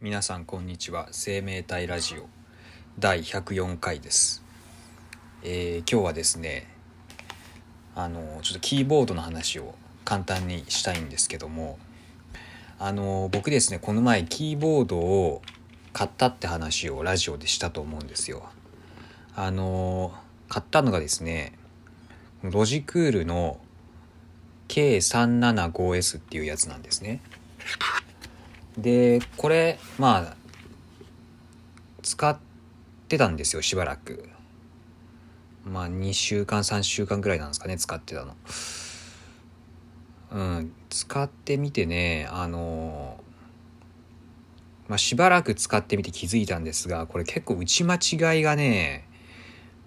皆さんこんにちは。生命体ラジオ第104回です、えー今日はですねあのちょっとキーボードの話を簡単にしたいんですけどもあの僕ですねこの前キーボードを買ったって話をラジオでしたと思うんですよ。あの買ったのがですねロジクールの K375S っていうやつなんですね。でこれまあ使ってたんですよしばらく。まあ2週間3週間ぐらいなんですかね使ってたの。うん使ってみてねあのまあしばらく使ってみて気づいたんですがこれ結構打ち間違いがね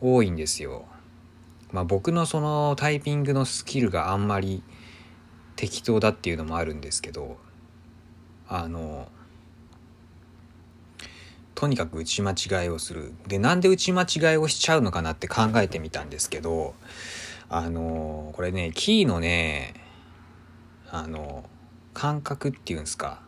多いんですよ。まあ僕のそのタイピングのスキルがあんまり適当だっていうのもあるんですけどあのとにかく打ち間違いをする。でなんで打ち間違いをしちゃうのかなって考えてみたんですけどあのこれねキーのねあの感覚っていうんですか。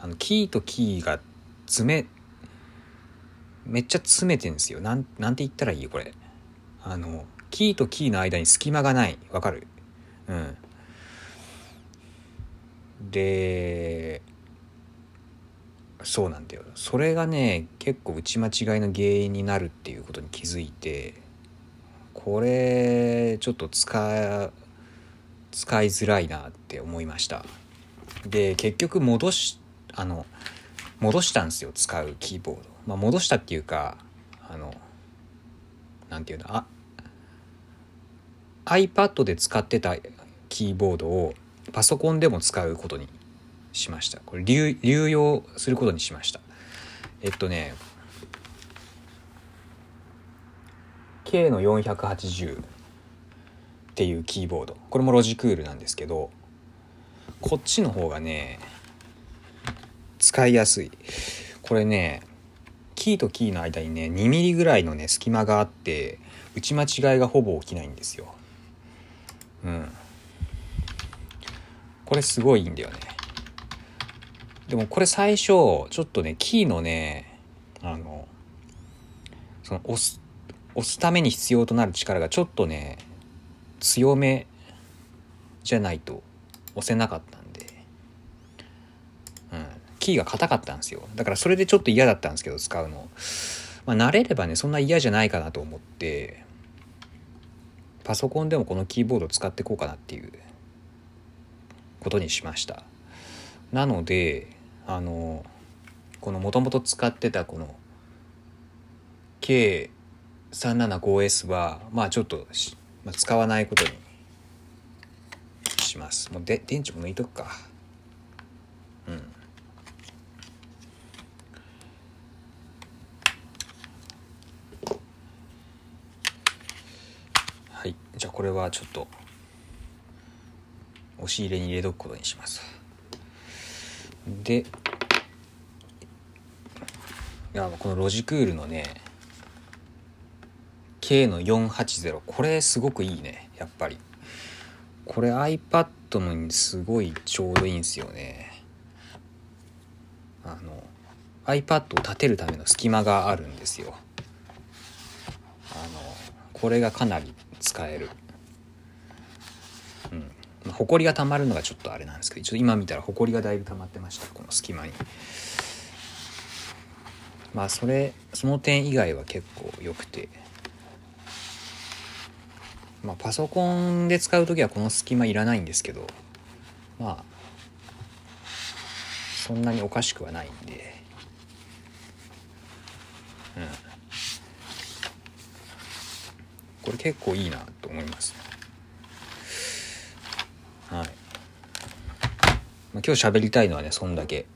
あのキーとキーが詰めめっちゃ詰めてんですよ。なんなんて言ったらいいこれ。あのキーとキーの間に隙間がない。わかる？うん。でそうなんだよ。それがね結構打ち間違いの原因になるっていうことに気づいてこれちょっと使使いづらいなって思いました。で結局戻しあの戻したんですよ使うキーボード。まあ戻したっていうかあのなんていうのあ iPad で使ってたキーボードをパソコンでも使うことにしました。これ流流用することにしました。えっとね K の480っていうキーボード。これもロジクールなんですけどこっちの方がね使いやすい。これねキーとキーの間にね2ミリぐらいのね隙間があって打ち間違いがほぼ起きないんですよ。うん。これすごいんだよね。でもこれ最初ちょっとねキーのねあのその押す押すために必要となる力がちょっとね強めじゃないと押せなかったんで、うん、キーが硬かったんですよ。だからそれでちょっと嫌だったんですけど使うの。まあ慣れればねそんな嫌じゃないかなと思ってパソコンでもこのキーボード使ってこうかなっていう。ことにしました。なのであのこのもともと使ってたこの K375S はまあちょっと、まあ、使わないことにします。もうで電池も抜いとくか。うん。はい。じゃあこれはちょっと。押し入れに入れとくことにします。でいやこのロジクールのね K の480これすごくいいねやっぱり。これ iPad のにすごいちょうどいいんですよね。あの iPad を立てるための隙間があるんですよ。あのこれがかなり使える。まあ、ほこりがたまるのがちょっとあれなんですけどちょっと今見たらほこりがだいぶ溜まってましたこの隙間に。まあそれその点以外は結構良くて。まあパソコンで使う時はこの隙間いらないんですけどまあそんなにおかしくはないんで。うん。これ結構いいなと思いますね。はい。まあ、今日喋りたいのはね、そんだけ。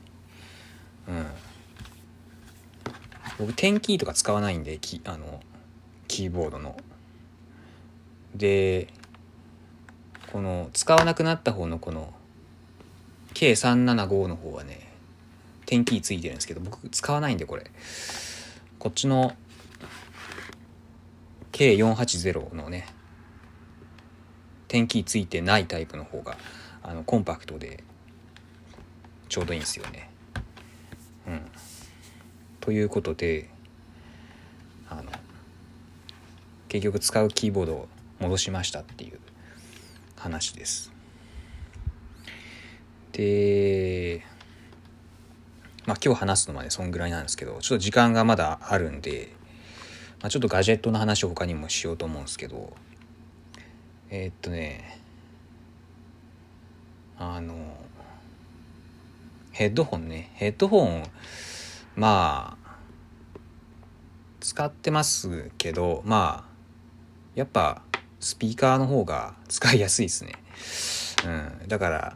うん。僕、点キーとか使わないんで、キあの、キーボードの。で、この、使わなくなった方のこの、K375 の方はね、点キーついてるんですけど、僕使わないんで、これ。こっちの、K480 のね、点キついてないタイプの方があのコンパクトでちょうどいいんですよね。うん。ということであの結局使うキーボードを戻しましたっていう話です。でまあ今日話すのまでそんぐらいなんですけどちょっと時間がまだあるんで、まあ、ちょっとガジェットの話を他にもしようと思うんですけどえー、っとねあのヘッドホンね。ヘッドホンまあ使ってますけどまあやっぱスピーカーの方が使いやすいですね。うん、だから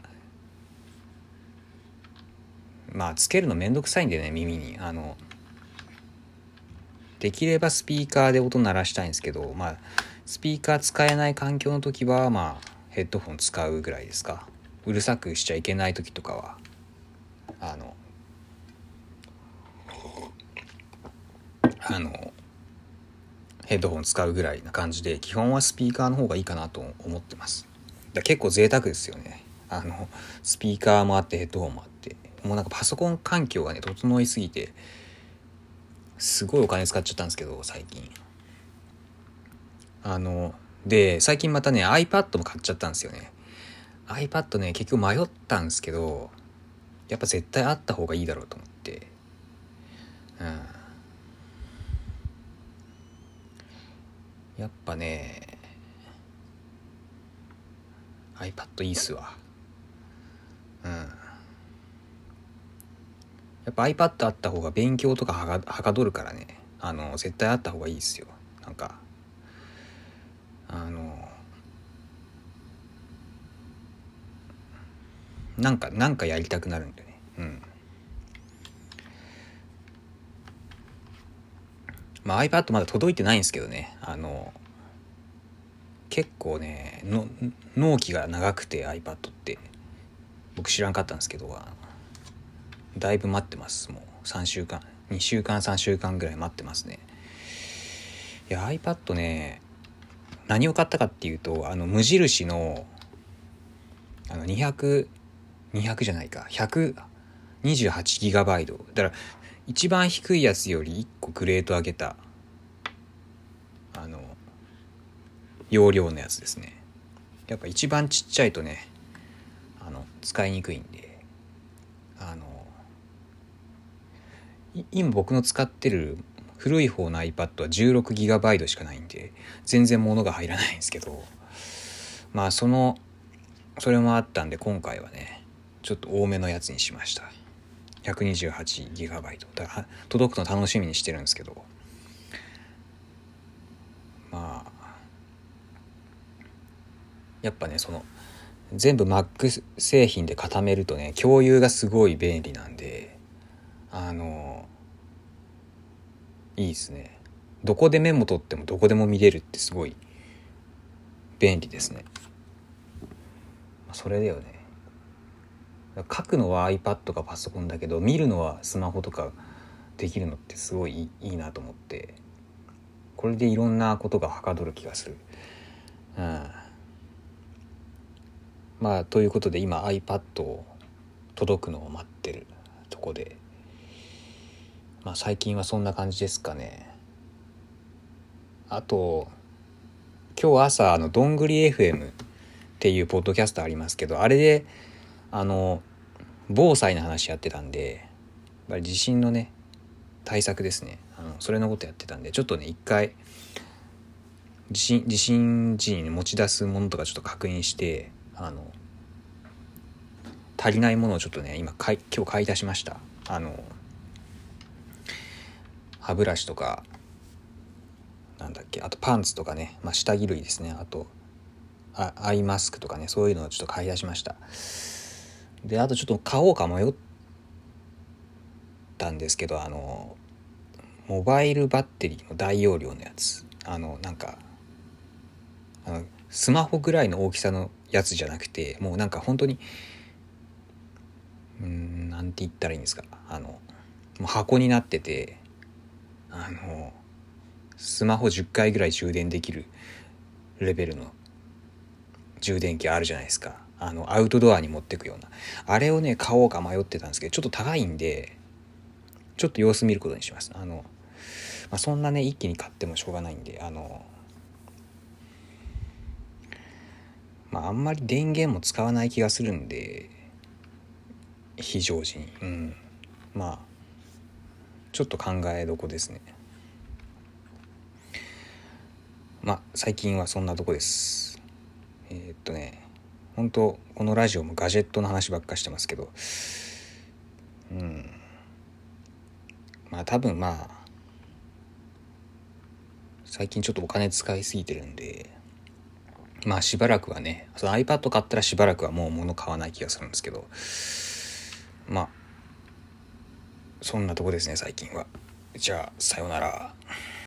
まあつけるのめんどくさいんでね耳に。あのできればスピーカーで音鳴らしたいんですけどまあスピーカー使えない環境の時はまあヘッドホン使うぐらいですか。うるさくしちゃいけない時とかは。あのあのヘッドホン使うぐらいな感じで基本はスピーカーの方がいいかなと思ってます。だ結構贅沢ですよね。あのスピーカーもあってヘッドホンもあって。もうなんかパソコン環境がね整いすぎてすごいお金使っちゃったんですけど最近。あので最近またね iPad も買っちゃったんですよね。iPad ね結局迷ったんですけどやっぱ絶対あった方がいいだろうと思って。うん。やっぱね iPad いいっすわ。うん。やっぱ iPad あった方が勉強とかはがはかどるからね。あの絶対あった方がいいっすよ。なんかあのなんかなんかやりたくなるんでね。うん。まあ iPad まだ届いてないんですけどね。あの結構ねの納期が長くて iPad って。僕知らんかったんですけどだいぶ待ってますもう。3週間2週間3週間ぐらい待ってますね。いや iPad ね何を買ったかっていうとあの無印のあの200じゃないか。128GB だから一番低いやつより1個グレード上げたあの容量のやつですね。やっぱ一番ちっちゃいとねあの使いにくいんであの今僕の使ってる古い方の iPad は 16GB しかないんで全然物が入らないんですけどまあそのそれもあったんで今回はねちょっと多めのやつにしました。128GB だ届くの楽しみにしてるんですけど。まあやっぱねその全部 Mac 製品で固めるとね共有がすごい便利なんであのいいですね。どこでメモ取ってもどこでも見れるってすごい便利ですね。それだよね。書くのは iPad かパソコンだけど見るのはスマホとかできるのってすごいいいなと思ってこれでいろんなことがはかどる気がする。うん。まあということで今 iPad を届くのを待ってるとこでまあ最近はそんな感じですかね。あと今日朝あのどんぐり FM っていうポッドキャストありますけどあれであの防災の話やってたんでやっぱり地震のね対策ですね。あのそれのことやってたんでちょっとね一回地震地震時に持ち出すものとかちょっと確認してあの足りないものをちょっとね今かい今日買い出しました。あの歯ブラシとかなんだっけあとパンツとかね、まあ、下着類ですね。あとあアイマスクとかねそういうのをちょっと買い出しました。であとちょっと買おうか迷ったんですけどあのモバイルバッテリーの大容量のやつ。あのなんかあのスマホぐらいの大きさのやつじゃなくてもうなんか本当にうんなんて言ったらいいんですか。あのもう箱になっててあのスマホ10回ぐらい充電できるレベルの充電器あるじゃないですか。あのアウトドアに持ってくような。あれをね買おうか迷ってたんですけどちょっと高いんでちょっと様子見ることにします。あの、まあ、そんなね一気に買ってもしょうがないんであのまああんまり電源も使わない気がするんで非常時に。うん。まあちょっと考えどこですね。まあ最近はそんなとこです。えー、っとね。本当このラジオもガジェットの話ばっかしてますけど。うん。まあ多分まあ最近ちょっとお金使いすぎてるんで。まあしばらくはねその iPad 買ったらしばらくはもう物買わない気がするんですけど。まあそんなとこですね最近は。じゃあさようなら。